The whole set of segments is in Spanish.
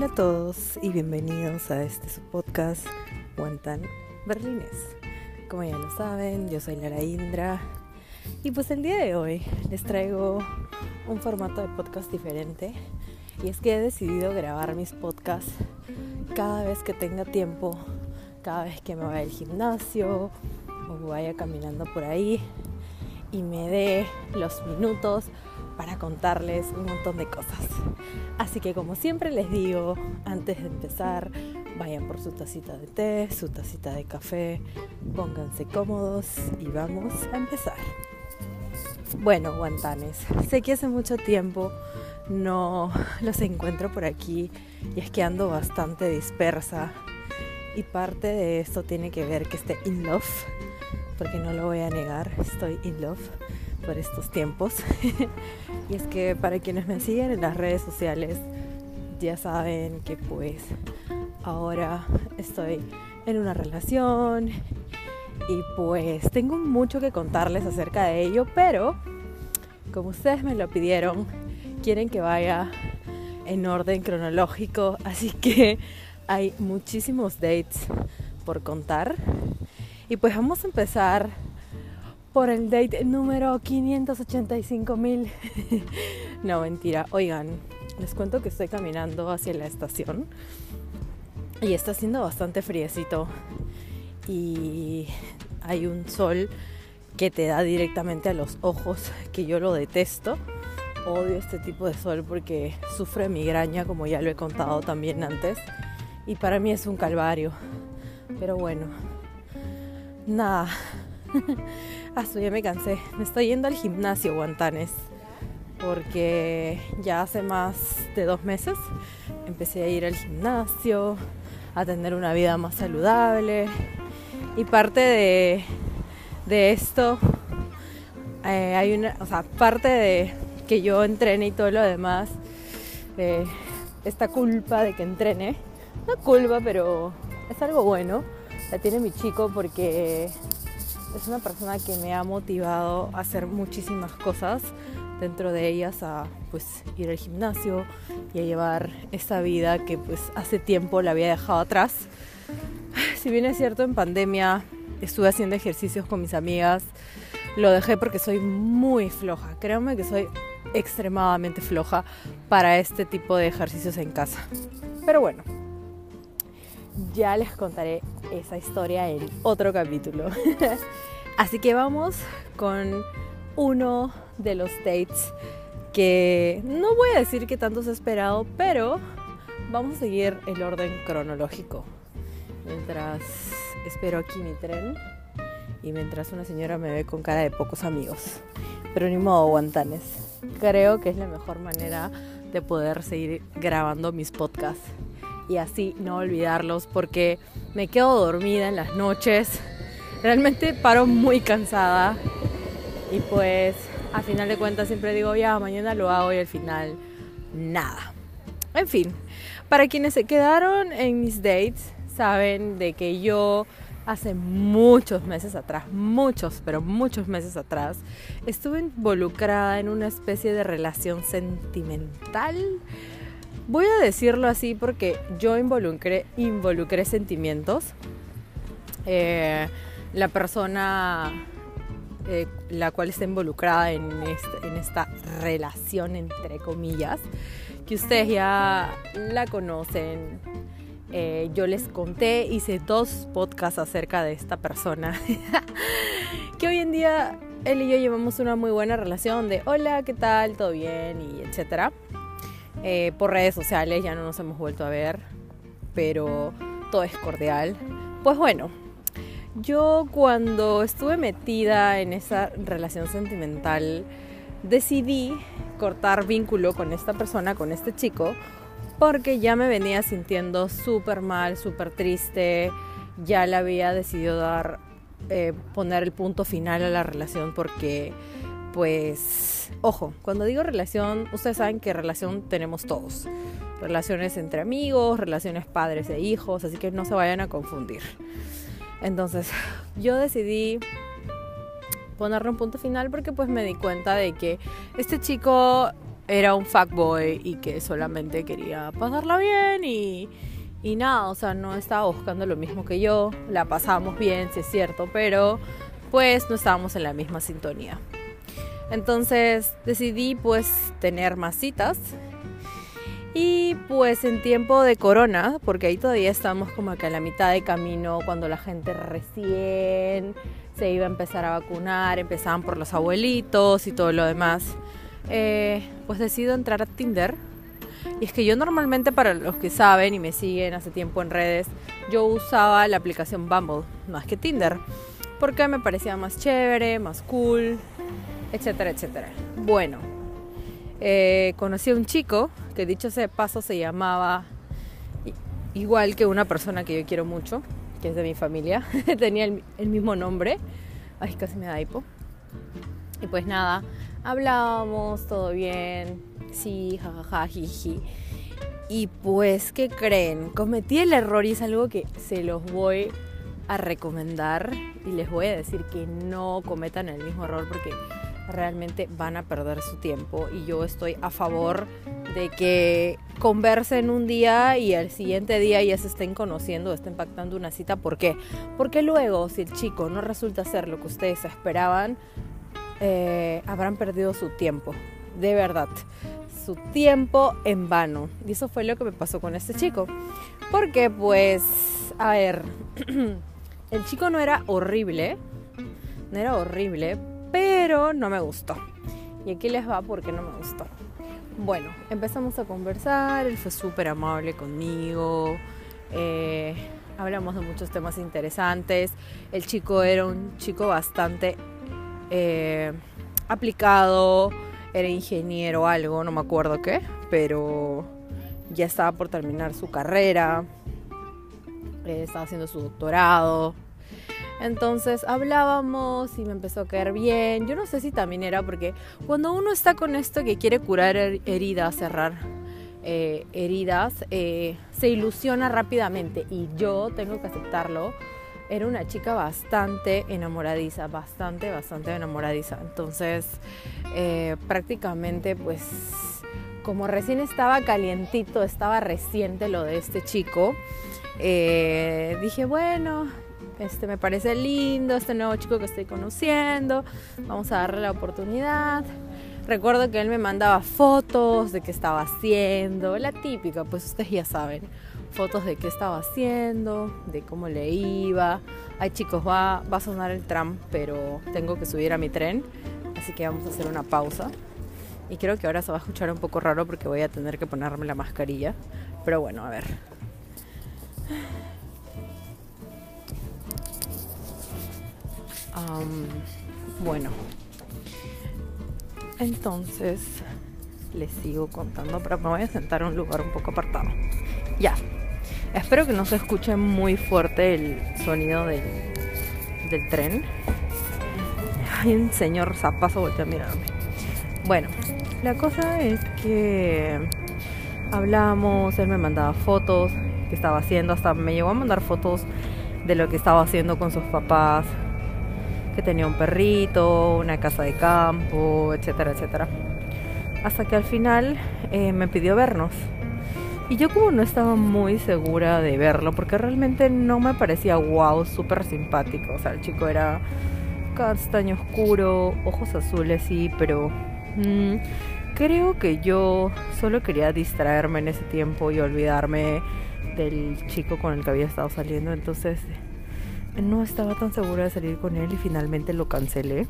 Hola a todos y bienvenidos a este su podcast Guantán Berlines. Como ya lo saben, yo soy Lara Indra y pues el día de hoy les traigo un formato de podcast diferente y es que he decidido grabar mis podcasts cada vez que tenga tiempo, cada vez que me vaya al gimnasio o vaya caminando por ahí y me dé los minutos para contarles un montón de cosas. Así que como siempre les digo, antes de empezar, vayan por su tacita de té, su tacita de café, pónganse cómodos y vamos a empezar. Bueno, guantanes, sé que hace mucho tiempo no los encuentro por aquí y es que ando bastante dispersa y parte de esto tiene que ver que esté in love, porque no lo voy a negar, estoy in love por estos tiempos. y es que para quienes me siguen en las redes sociales ya saben que pues ahora estoy en una relación y pues tengo mucho que contarles acerca de ello, pero como ustedes me lo pidieron, quieren que vaya en orden cronológico, así que hay muchísimos dates por contar. Y pues vamos a empezar por el date número 585 mil. no, mentira. Oigan, les cuento que estoy caminando hacia la estación y está haciendo bastante friecito y hay un sol que te da directamente a los ojos, que yo lo detesto. Odio este tipo de sol porque sufre migraña, como ya lo he contado también antes, y para mí es un calvario. Pero bueno, nada. Ah, ya me cansé. Me estoy yendo al gimnasio, Guantanes. Porque ya hace más de dos meses empecé a ir al gimnasio, a tener una vida más saludable. Y parte de, de esto, eh, hay una, o sea, parte de que yo entrene y todo lo demás, eh, esta culpa de que entrene, no culpa, pero es algo bueno, la tiene mi chico porque es una persona que me ha motivado a hacer muchísimas cosas, dentro de ellas a pues ir al gimnasio y a llevar esa vida que pues hace tiempo la había dejado atrás. Si bien es cierto en pandemia estuve haciendo ejercicios con mis amigas, lo dejé porque soy muy floja. Créanme que soy extremadamente floja para este tipo de ejercicios en casa. Pero bueno, ya les contaré esa historia en otro capítulo. Así que vamos con uno de los dates que no voy a decir que tanto se ha esperado, pero vamos a seguir el orden cronológico. Mientras espero aquí mi tren y mientras una señora me ve con cara de pocos amigos. Pero ni modo, guantanes. Creo que es la mejor manera de poder seguir grabando mis podcasts y así no olvidarlos porque me quedo dormida en las noches. Realmente paro muy cansada y pues a final de cuentas siempre digo ya mañana lo hago y al final nada. En fin, para quienes se quedaron en mis dates saben de que yo hace muchos meses atrás, muchos, pero muchos meses atrás, estuve involucrada en una especie de relación sentimental Voy a decirlo así porque yo involucré, involucré sentimientos. Eh, la persona eh, la cual está involucrada en, en esta relación, entre comillas, que ustedes ya la conocen. Eh, yo les conté, hice dos podcasts acerca de esta persona, que hoy en día él y yo llevamos una muy buena relación de hola, ¿qué tal? ¿Todo bien? y etcétera. Eh, por redes sociales ya no nos hemos vuelto a ver, pero todo es cordial. Pues bueno, yo cuando estuve metida en esa relación sentimental, decidí cortar vínculo con esta persona, con este chico, porque ya me venía sintiendo súper mal, súper triste, ya le había decidido dar, eh, poner el punto final a la relación porque pues, ojo, cuando digo relación, ustedes saben que relación tenemos todos. Relaciones entre amigos, relaciones padres e hijos, así que no se vayan a confundir. Entonces, yo decidí ponerle un punto final porque pues me di cuenta de que este chico era un fuckboy y que solamente quería pasarla bien y, y nada, o sea, no estaba buscando lo mismo que yo, la pasábamos bien, sí es cierto, pero pues no estábamos en la misma sintonía. Entonces decidí pues tener más citas y pues en tiempo de corona, porque ahí todavía estamos como que a la mitad de camino, cuando la gente recién se iba a empezar a vacunar, empezaban por los abuelitos y todo lo demás, eh, pues decido entrar a Tinder. Y es que yo normalmente, para los que saben y me siguen hace tiempo en redes, yo usaba la aplicación Bumble, más que Tinder, porque me parecía más chévere, más cool, etcétera, etcétera. Bueno, eh, conocí a un chico que dicho ese paso se llamaba igual que una persona que yo quiero mucho, que es de mi familia, tenía el, mismo nombre, ay casi me da hipo. Y pues nada, hablábamos, todo bien, sí, jajaja, jiji. Y pues, ¿qué creen? Cometí el error y es algo que se los voy a recomendar y les voy a decir que no cometan el mismo error porque realmente van a perder su tiempo y yo estoy a favor de que conversen un día y el siguiente día ya se estén conociendo, estén pactando una cita. ¿Por qué? Porque luego, si el chico no resulta ser lo que ustedes esperaban, eh, habrán perdido su tiempo, de verdad, su tiempo en vano. Y eso fue lo que me pasó con este chico. Porque, pues, a ver, el chico no era horrible, no era horrible, pero no me gustó. Y aquí les va porque no me gustó. Bueno, empezamos a conversar, él fue súper amable conmigo, eh, hablamos de muchos temas interesantes, el chico era un chico bastante eh, aplicado, era ingeniero o algo, no me acuerdo qué, pero ya estaba por terminar su carrera, eh, estaba haciendo su doctorado. Entonces hablábamos y me empezó a caer bien. Yo no sé si también era porque cuando uno está con esto que quiere curar heridas, cerrar eh, heridas, eh, se ilusiona rápidamente y yo tengo que aceptarlo. Era una chica bastante enamoradiza, bastante, bastante enamoradiza. Entonces, eh, prácticamente, pues, como recién estaba calientito, estaba reciente lo de este chico, dije, bueno, este, me parece lindo este nuevo chico que estoy conociendo, vamos a darle la oportunidad. Recuerdo que él me mandaba fotos de qué estaba haciendo, la típica, pues ustedes ya saben, fotos de qué estaba haciendo, de cómo le iba. Ay chicos, va, va a sonar el tram, pero tengo que subir a mi tren, así que vamos a hacer una pausa. Y creo que ahora se va a escuchar un poco raro porque voy a tener que ponerme la mascarilla. Pero bueno, a ver. Bueno, entonces les sigo contando, pero me voy a sentar en un lugar un poco apartado. Ya, espero que no se escuche muy fuerte el sonido del, del tren. Hay un señor zapazo voltea a mirarme. Bueno, la cosa es que hablamos, él me mandaba fotos que estaba haciendo, hasta me llegó a mandar fotos de lo que estaba haciendo con sus papás, que tenía un perrito, una casa de campo, etcétera, etcétera. Hasta que al final eh, me pidió vernos. Y yo como no estaba muy segura de verlo, porque realmente no me parecía wow, súper simpático. O sea, el chico era castaño oscuro, ojos azules, sí, pero mm, creo que yo solo quería distraerme en ese tiempo y olvidarme del chico con el que había estado saliendo. Entonces no estaba tan segura de salir con él y finalmente lo cancelé.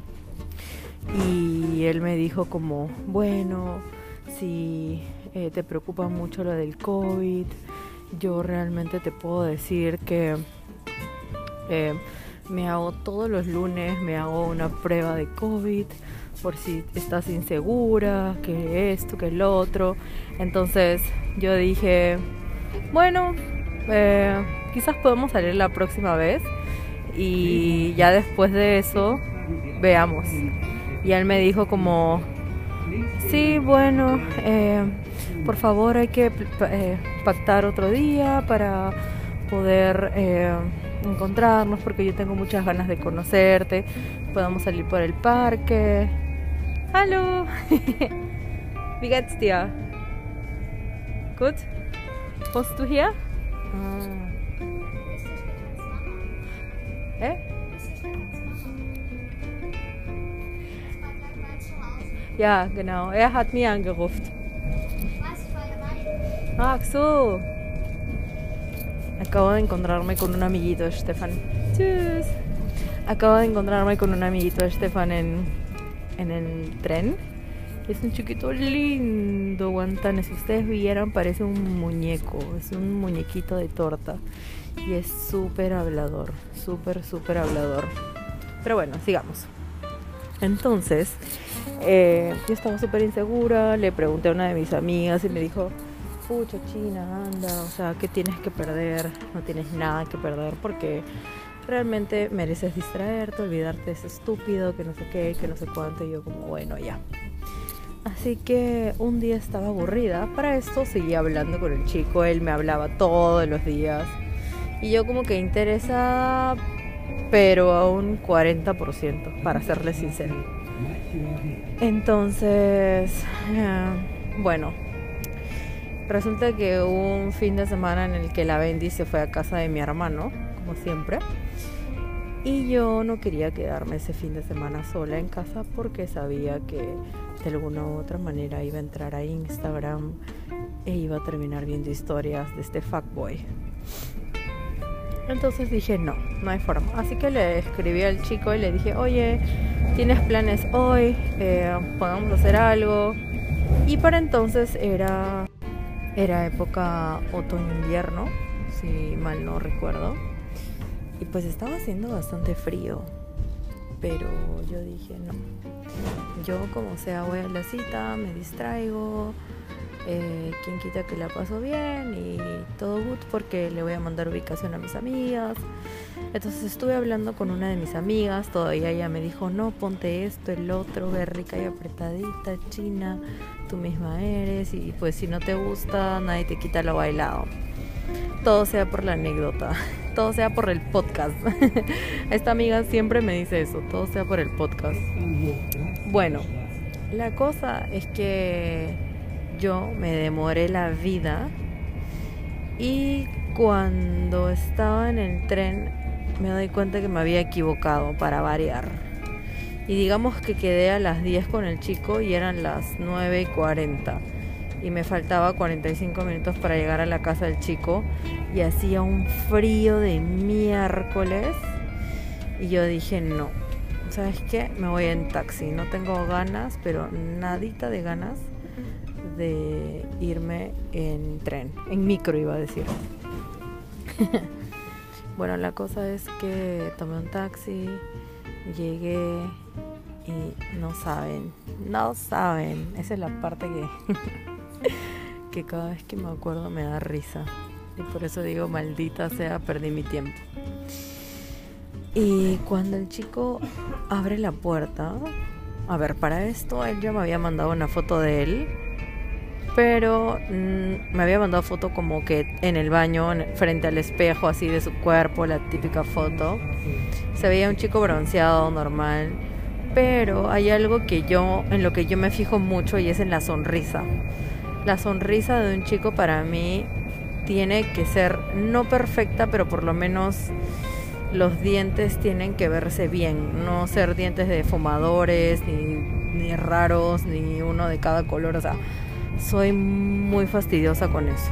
Y él me dijo como, bueno, si eh, te preocupa mucho lo del COVID, yo realmente te puedo decir que eh, me hago todos los lunes, me hago una prueba de COVID por si estás insegura, que esto, que el otro. Entonces yo dije, bueno, eh, quizás podemos salir la próxima vez y ya después de eso veamos. Y él me dijo como, sí, bueno, eh, por favor hay que eh, pactar otro día para poder eh, encontrarnos porque yo tengo muchas ganas de conocerte, podamos salir por el parque. ¡Halo! Wie geht's dir? Gut? Wohnst du hier? Ah. Hä? Ja, genau. Er hat mir angerufen. Ach so. Acabo de encontrarme con un amiguito Stefan. Tschüss. Acabo de encontrarme con un amiguito Stefan en, en el tren. Es un chiquito lindo, guantanes. Si ustedes vieran, parece un muñeco. Es un muñequito de torta. Y es súper hablador. Súper, súper hablador. Pero bueno, sigamos. Entonces, eh, yo estaba súper insegura. Le pregunté a una de mis amigas y me dijo: Pucha, China, anda. O sea, ¿qué tienes que perder? No tienes nada que perder porque realmente mereces distraerte, olvidarte de ese estúpido, que no sé qué, que no sé cuánto. Y yo, como, bueno, ya. Así que un día estaba aburrida. Para esto seguía hablando con el chico. Él me hablaba todos los días. Y yo como que interesada, pero a un 40%, para serle sincero. Entonces, eh, bueno, resulta que hubo un fin de semana en el que la Bendy se fue a casa de mi hermano, como siempre. Y yo no quería quedarme ese fin de semana sola en casa porque sabía que de alguna u otra manera iba a entrar a Instagram e iba a terminar viendo historias de este fuckboy. Entonces dije, no, no hay forma. Así que le escribí al chico y le dije, oye, ¿tienes planes hoy? Eh, ¿Podemos hacer algo? Y para entonces era, era época otoño-invierno, si mal no recuerdo. Y pues estaba haciendo bastante frío. Pero yo dije, no. Yo como sea voy a la cita, me distraigo. Eh, quien quita que la paso bien y todo good porque le voy a mandar ubicación a mis amigas. Entonces estuve hablando con una de mis amigas, todavía ella me dijo, no, ponte esto, el otro, ve rica y apretadita, china, tú misma eres y pues si no te gusta, nadie te quita lo bailado. Todo sea por la anécdota todo sea por el podcast. Esta amiga siempre me dice eso, todo sea por el podcast. Bueno, la cosa es que yo me demoré la vida y cuando estaba en el tren me doy cuenta que me había equivocado para variar. Y digamos que quedé a las 10 con el chico y eran las 9 y 40 y me faltaba 45 minutos para llegar a la casa del chico y hacía un frío de miércoles y yo dije no, ¿sabes qué? Me voy en taxi, no tengo ganas, pero nadita de ganas de irme en tren, en micro iba a decir. bueno, la cosa es que tomé un taxi, llegué y no saben, no saben, esa es la parte que que cada vez que me acuerdo me da risa. Y por eso digo, maldita sea, perdí mi tiempo. Y cuando el chico abre la puerta, a ver, para esto él ya me había mandado una foto de él, pero mm, me había mandado foto como que en el baño, frente al espejo, así de su cuerpo, la típica foto. Se veía un chico bronceado, normal, pero hay algo que yo, en lo que yo me fijo mucho y es en la sonrisa la sonrisa de un chico para mí tiene que ser no perfecta, pero por lo menos los dientes tienen que verse bien, no ser dientes de fumadores, ni, raros, ni uno de cada color. O sea, soy muy fastidiosa con eso.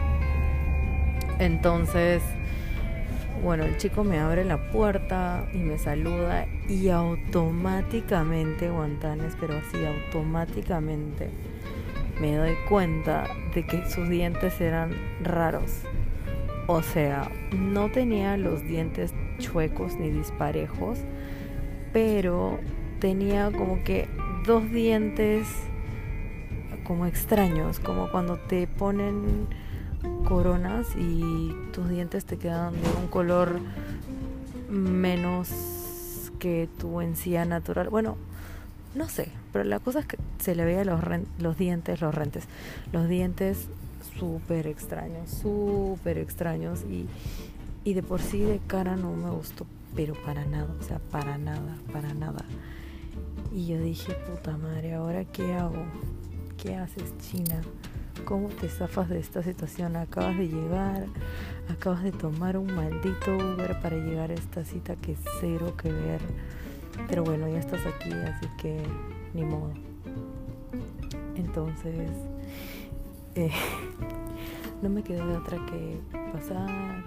Entonces, bueno, el chico me abre la puerta y me saluda y automáticamente, Guantanes, pero así automáticamente me doy cuenta de que sus dientes eran raros. O sea, no tenía los dientes chuecos ni disparejos, pero tenía como que dos dientes como extraños, como cuando te ponen coronas y tus dientes te quedan de un color menos que tu encía natural. Bueno, no sé, pero la cosa es que se le veía los, los dientes, los rentes, los dientes súper extraños, súper extraños y, y de por sí de cara no me gustó, pero para nada, o sea, para nada, para nada. Y yo dije, puta madre, ¿ahora qué hago? ¿Qué haces China? ¿Cómo te zafas de esta situación? Acabas de llegar, acabas de tomar un maldito Uber para llegar a esta cita que cero que ver. Pero bueno, ya estás aquí, así que ni modo. Entonces, eh, no me quedó de otra que pasar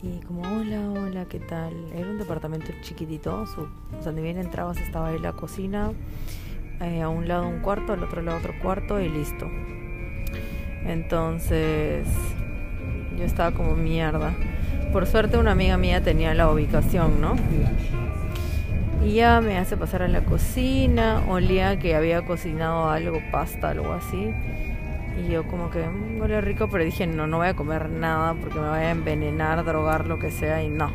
y como hola, hola, ¿qué tal? Era un departamento chiquitito, su, o sea, ni bien entrabas estaba ahí la cocina, eh, a un lado un cuarto, al otro lado otro cuarto y listo. Entonces yo estaba como mierda. Por suerte una amiga mía tenía la ubicación, ¿no? Y ya me hace pasar a la cocina, olía que había cocinado algo, pasta, algo así. Y yo como que mm, huele rico, pero dije, no, no voy a comer nada porque me voy a envenenar, drogar, lo que sea, y no.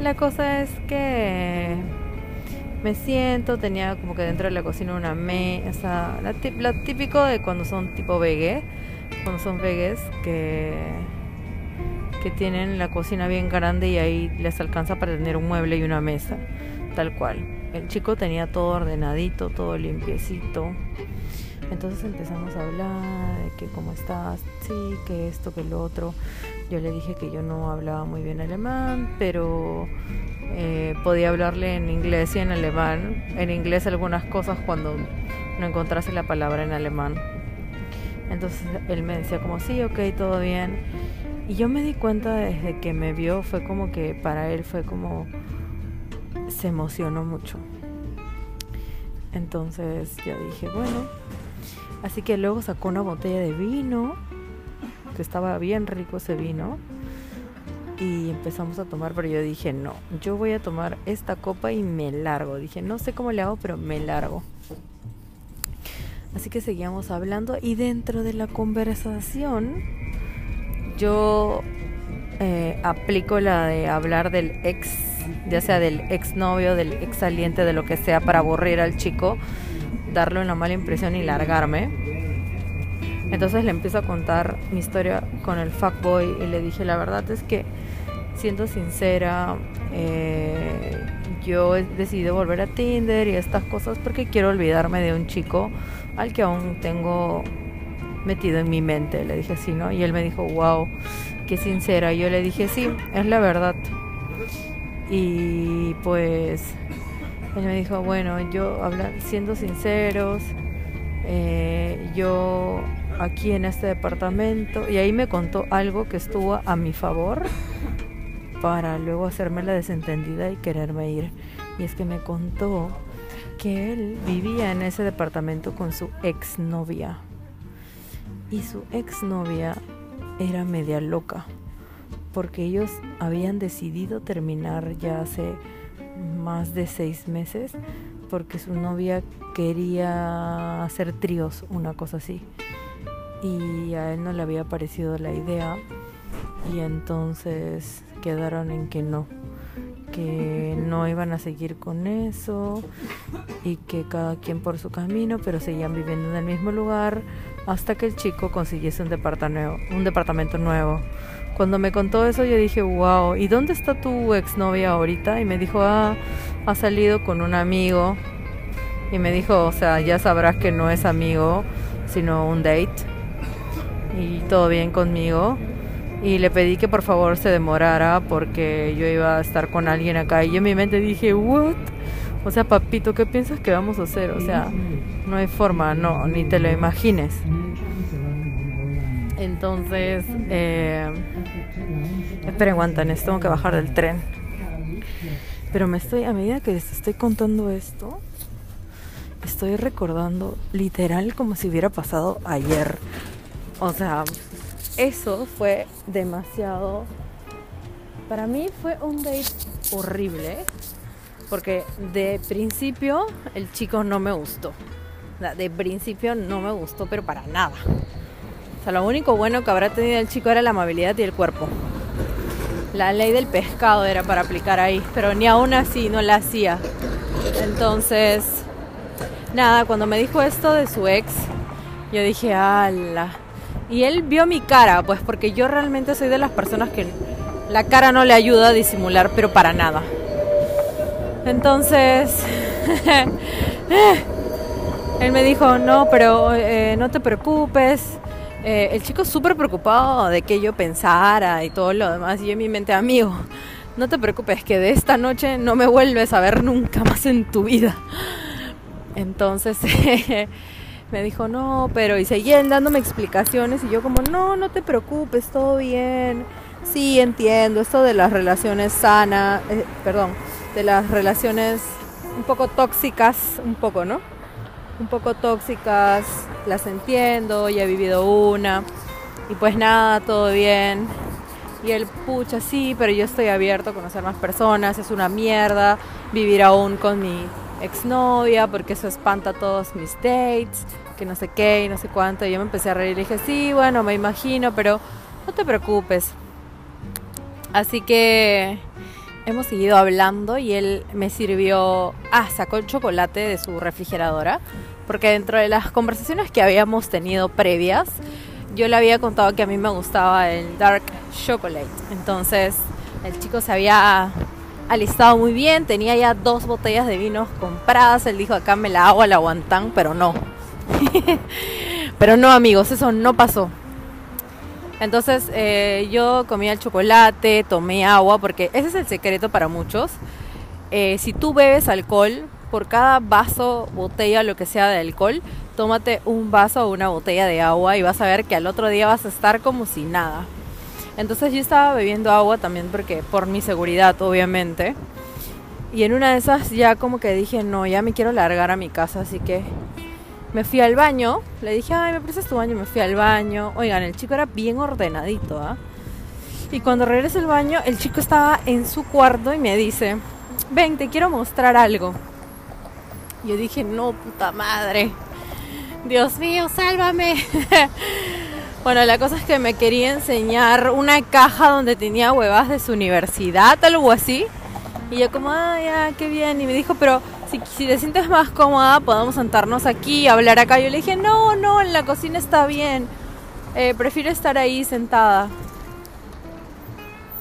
La cosa es que me siento, tenía como que dentro de la cocina una mesa, la, típico de cuando son tipo vegue, cuando son vegues que, que tienen la cocina bien grande y ahí les alcanza para tener un mueble y una mesa, tal cual. El chico tenía todo ordenadito, todo limpiecito. Entonces empezamos a hablar de que cómo estás, sí, que esto, que lo otro. Yo le dije que yo no hablaba muy bien alemán, pero eh, podía hablarle en inglés y en alemán. En inglés algunas cosas cuando no encontrase la palabra en alemán. Entonces él me decía como, sí, ok, todo bien. Y yo me di cuenta desde que me vio, fue como que para él fue como, se emocionó mucho. Entonces yo dije, bueno, Así que luego sacó una botella de vino, que estaba bien rico ese vino, y empezamos a tomar, pero yo dije, no, yo voy a tomar esta copa y me largo. Dije, no sé cómo le hago, pero me largo. Así que seguíamos hablando y dentro de la conversación yo eh, aplico la de hablar del ex, ya sea del ex novio, del ex saliente, de lo que sea, para aburrir al chico darle una mala impresión y largarme. Entonces le empiezo a contar mi historia con el fuckboy y le dije, la verdad es que, siendo sincera, eh, yo he decidido volver a Tinder y estas cosas porque quiero olvidarme de un chico al que aún tengo metido en mi mente. Le dije así, ¿no? Y él me dijo, wow, qué sincera. Y yo le dije, sí, es la verdad. Y pues él me dijo, bueno, yo habla, siendo sinceros, eh, yo aquí en este departamento, y ahí me contó algo que estuvo a mi favor para luego hacerme la desentendida y quererme ir. Y es que me contó que él vivía en ese departamento con su exnovia. Y su exnovia era media loca, porque ellos habían decidido terminar ya hace más de seis meses porque su novia quería hacer tríos, una cosa así. Y a él no le había parecido la idea y entonces quedaron en que no, que no iban a seguir con eso y que cada quien por su camino, pero seguían viviendo en el mismo lugar hasta que el chico consiguiese un departamento, un departamento nuevo cuando me contó eso yo dije, wow, ¿y dónde está tu exnovia ahorita? Y me dijo, ah, ha salido con un amigo. Y me dijo, o sea, ya sabrás que no es amigo, sino un date. Y todo bien conmigo. Y le pedí que por favor se demorara porque yo iba a estar con alguien acá. Y yo en mi mente dije, what? O sea, papito, ¿qué piensas que vamos a hacer? O sea, no hay forma, no, ni te lo imagines. Entonces, eh, esperen, aguantan, tengo que bajar del tren. Pero me estoy, a medida que les estoy contando esto, estoy recordando literal como si hubiera pasado ayer. O sea, eso fue demasiado. Para mí fue un date horrible. Porque de principio el chico no me gustó. De principio no me gustó, pero para nada. O sea, lo único bueno que habrá tenido el chico era la amabilidad y el cuerpo. La ley del pescado era para aplicar ahí, pero ni aún así no la hacía. Entonces, nada, cuando me dijo esto de su ex, yo dije, ala. Y él vio mi cara, pues porque yo realmente soy de las personas que la cara no le ayuda a disimular, pero para nada. Entonces, él me dijo, no, pero eh, no te preocupes. Eh, el chico súper preocupado de que yo pensara y todo lo demás. Y yo en mi mente, amigo, no te preocupes, que de esta noche no me vuelves a ver nunca más en tu vida. Entonces me dijo, no, pero y seguían dándome explicaciones y yo como, no, no te preocupes, todo bien. Sí, entiendo, esto de las relaciones sanas, eh, perdón, de las relaciones un poco tóxicas, un poco, ¿no? Un poco tóxicas, las entiendo, ya he vivido una. Y pues nada, todo bien. Y él, pucha, sí, pero yo estoy abierto a conocer más personas, es una mierda vivir aún con mi exnovia porque eso espanta todos mis dates, que no sé qué y no sé cuánto. Y yo me empecé a reír y dije, sí, bueno, me imagino, pero no te preocupes. Así que hemos seguido hablando y él me sirvió, ah, sacó el chocolate de su refrigeradora, porque dentro de las conversaciones que habíamos tenido previas, yo le había contado que a mí me gustaba el dark chocolate. Entonces, el chico se había alistado muy bien, tenía ya dos botellas de vinos compradas, él dijo, acá me la hago al aguantán, pero no. pero no, amigos, eso no pasó. Entonces eh, yo comía el chocolate, tomé agua, porque ese es el secreto para muchos. Eh, si tú bebes alcohol, por cada vaso, botella, lo que sea de alcohol, tómate un vaso o una botella de agua y vas a ver que al otro día vas a estar como si nada. Entonces yo estaba bebiendo agua también porque por mi seguridad, obviamente. Y en una de esas ya como que dije, no, ya me quiero largar a mi casa, así que me fui al baño, le dije, ay, me prestas tu baño, me fui al baño. Oigan, el chico era bien ordenadito, ¿ah? Y cuando regresé al baño, el chico estaba en su cuarto y me dice, ven, te quiero mostrar algo. Yo dije, no, puta madre. Dios mío, sálvame. bueno, la cosa es que me quería enseñar una caja donde tenía huevas de su universidad, algo así. Y yo como, ah, ya, qué bien. Y me dijo, pero si, te sientes más cómoda, podemos sentarnos aquí, hablar acá. Yo le dije, no, no, en la cocina está bien. Eh, prefiero estar ahí sentada.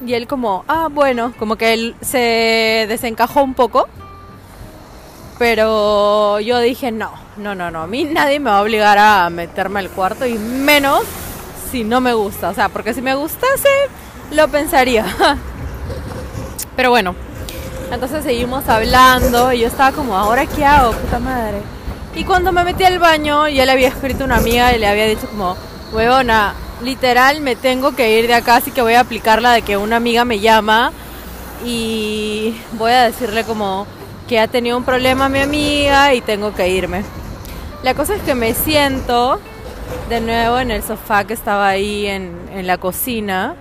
Y él como, ah, bueno, como que él se desencajó un poco. Pero yo dije, no, no, no, no. A mí nadie me va a obligar a meterme al cuarto y menos si no me gusta. O sea, porque si me gustase, lo pensaría. Pero bueno, entonces seguimos hablando y yo estaba como, ¿ahora qué hago? Puta madre. Y cuando me metí al baño, ya le había escrito una amiga y le había dicho como, huevona, literal me tengo que ir de acá, así que voy a aplicar la de que una amiga me llama y voy a decirle como que ha tenido un problema mi amiga y tengo que irme. La cosa es que me siento de nuevo en el sofá que estaba ahí en, la cocina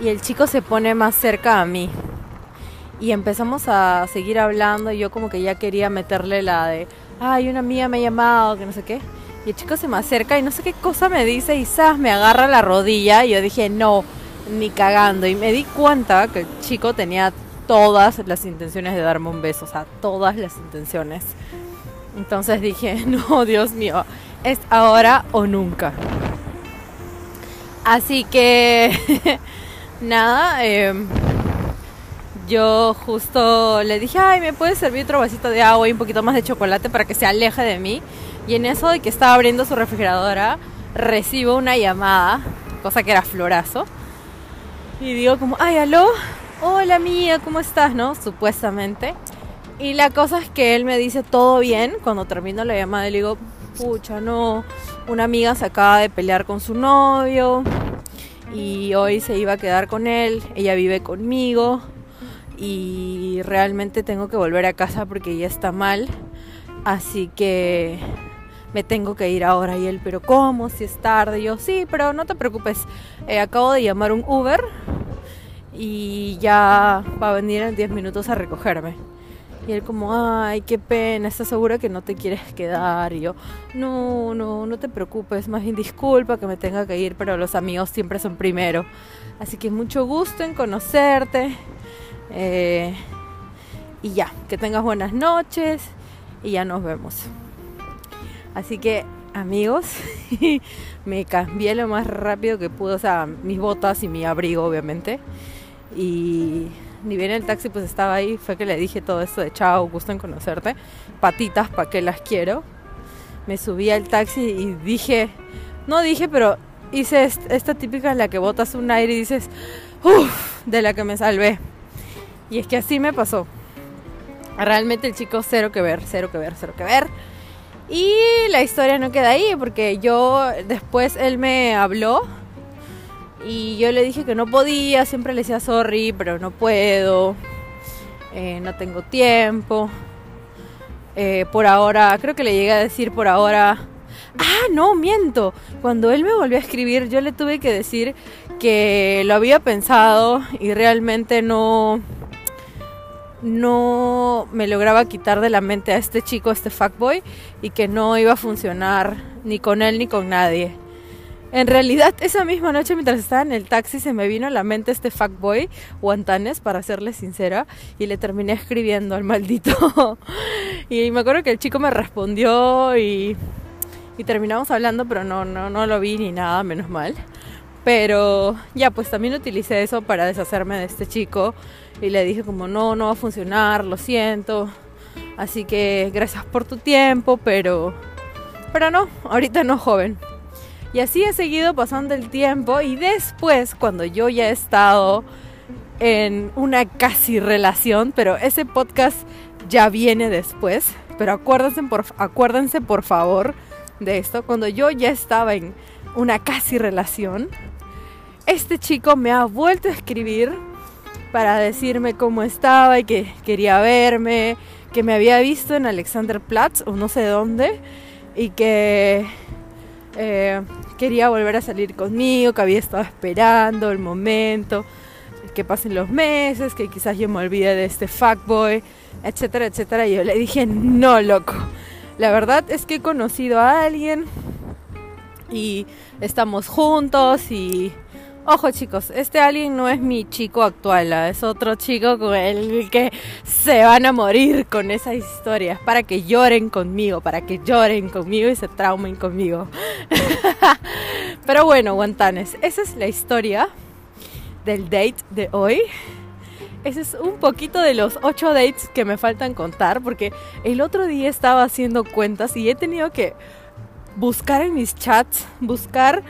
y el chico se pone más cerca a mí y empezamos a seguir hablando y yo como que ya quería meterle la de, ay, una amiga me ha llamado, que no sé qué. Y el chico se me acerca y no sé qué cosa me dice y ¡zas! me agarra la rodilla y yo dije, no, ni cagando. Y me di cuenta que el chico tenía todas las intenciones de darme un beso, o sea, todas las intenciones. Entonces dije, no, Dios mío, es ahora o nunca. Así que, nada, eh, yo justo le dije, ay, ¿me puedes servir otro vasito de agua y un poquito más de chocolate para que se aleje de mí? Y en eso de que estaba abriendo su refrigeradora, recibo una llamada, cosa que era florazo. Y digo como, ay, aló, hola mía, ¿cómo estás? ¿No? Supuestamente. Y la cosa es que él me dice todo bien. Cuando termino la llamada, le digo, pucha, no, una amiga se acaba de pelear con su novio y hoy se iba a quedar con él. Ella vive conmigo y realmente tengo que volver a casa porque ya está mal. Así que me tengo que ir ahora. Y él, pero ¿cómo? Si es tarde. yo, sí, pero no te preocupes. Eh, acabo de llamar un Uber y ya va a venir en 10 minutos a recogerme. Y él como, ay, qué pena, ¿estás segura que no te quieres quedar? Y yo, no, no, no te preocupes, más bien disculpa que me tenga que ir, pero los amigos siempre son primero. Así que mucho gusto en conocerte. Eh, y ya, que tengas buenas noches y ya nos vemos. Así que amigos, me cambié lo más rápido que pude, o sea, mis botas y mi abrigo obviamente. Y ni bien el taxi pues estaba ahí, fue que le dije todo esto de chao, gusto en conocerte, patitas, ¿para qué las quiero? me subí al taxi y dije, no dije, pero hice esta típica en la que botas un aire y dices, uff, de la que me salvé. Y es que así me pasó. Realmente el chico cero que ver, cero que ver, cero que ver. Y la historia no queda ahí porque yo después él me habló y yo le dije que no podía, siempre le decía sorry, pero no puedo, eh, no tengo tiempo. Eh, por ahora, creo que le llegué a decir por ahora, ah, no, miento. Cuando él me volvió a escribir, yo le tuve que decir que lo había pensado y realmente no no me lograba quitar de la mente a este chico, a este fuckboy, y que no iba a funcionar ni con él ni con nadie. En realidad, esa misma noche mientras estaba en el taxi se me vino a la mente este fuckboy, Guantanes, para serle sincera, y le terminé escribiendo al maldito. y me acuerdo que el chico me respondió y, y terminamos hablando, pero no, no, no lo vi ni nada, menos mal. Pero ya, pues también utilicé eso para deshacerme de este chico y le dije como no, no va a funcionar, lo siento. Así que gracias por tu tiempo, pero pero no, ahorita no joven. Y así he seguido pasando el tiempo y después cuando yo ya he estado en una casi relación, pero ese podcast ya viene después, pero acuérdense por, acuérdense por favor de esto, cuando yo ya estaba en una casi relación, este chico me ha vuelto a escribir para decirme cómo estaba y que quería verme, que me había visto en Alexanderplatz o no sé dónde y que eh, quería volver a salir conmigo, que había estado esperando el momento, que pasen los meses, que quizás yo me olvide de este fuckboy, etcétera, etcétera. Y yo le dije, no, loco. La verdad es que he conocido a alguien y estamos juntos y Ojo chicos, este alguien no es mi chico actual, ¿ah? es otro chico con el que se van a morir con esas historias, para que lloren conmigo, para que lloren conmigo y se traumen conmigo. Pero bueno, guantanes, esa es la historia del date de hoy. Ese es un poquito de los ocho dates que me faltan contar, porque el otro día estaba haciendo cuentas y he tenido que buscar en mis chats, buscar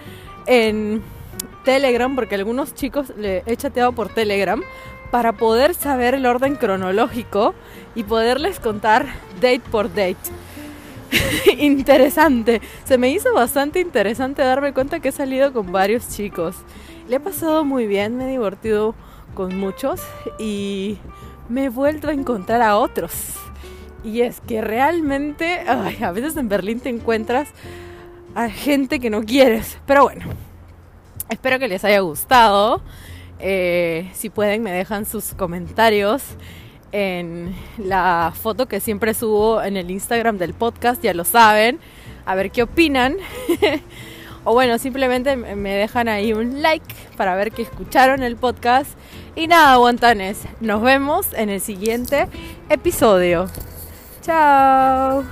en Telegram, porque algunos chicos le he chateado por Telegram, para poder saber el orden cronológico y poderles contar date por date. interesante. Se me hizo bastante interesante darme cuenta que he salido con varios chicos. Le he pasado muy bien, me he divertido con muchos y me he vuelto a encontrar a otros. Y es que realmente, a veces en Berlín te encuentras a gente que no quieres. Pero bueno, Espero que les haya gustado. Eh, si pueden, me dejan sus comentarios en la foto que siempre subo en el Instagram del podcast, ya lo saben. A ver qué opinan. o bueno, simplemente me dejan ahí un like para ver que escucharon el podcast. Y nada, aguantanes. Nos vemos en el siguiente episodio. Chao.